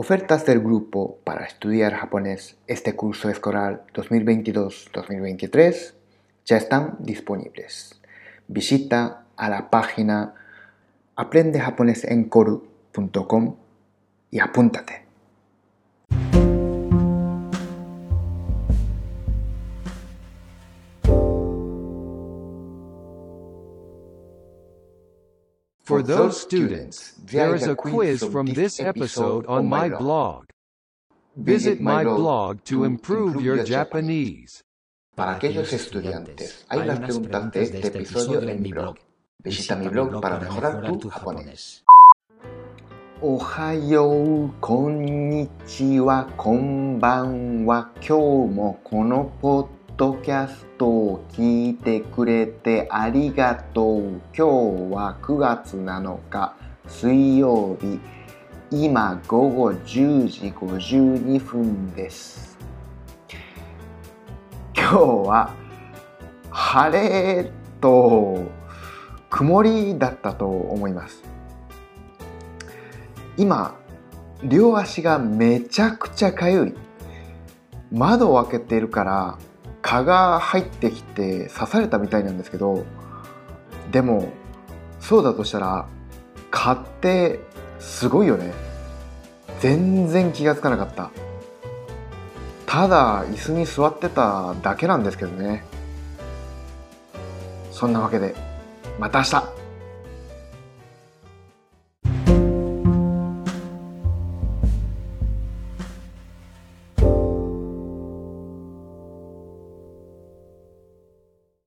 Ofertas del grupo para estudiar japonés este curso escolar 2022-2023 ya están disponibles. Visita a la página aprendejaponesencoru.com y apúntate. For those students, there is a quiz from this episode on my blog. Visit my blog to improve your Japanese. Para aquellos estudiantes, hay las preguntas de este episodio en mi blog. Visita mi blog para mejorar tu japonés. Ohayou, konnichiwa, konbanwa, kyou mo kono ドキャストを聞いてくれてありがとう。今日は9月7日水曜日。今午後10時52分です。今日は晴れと曇りだったと思います。今両足がめちゃくちゃかゆい窓を開けているから蚊が入ってきて刺されたみたいなんですけどでもそうだとしたら蚊ってすごいよね。全然気がつかなかった。ただ椅子に座ってただけなんですけどね。そんなわけでまた明日。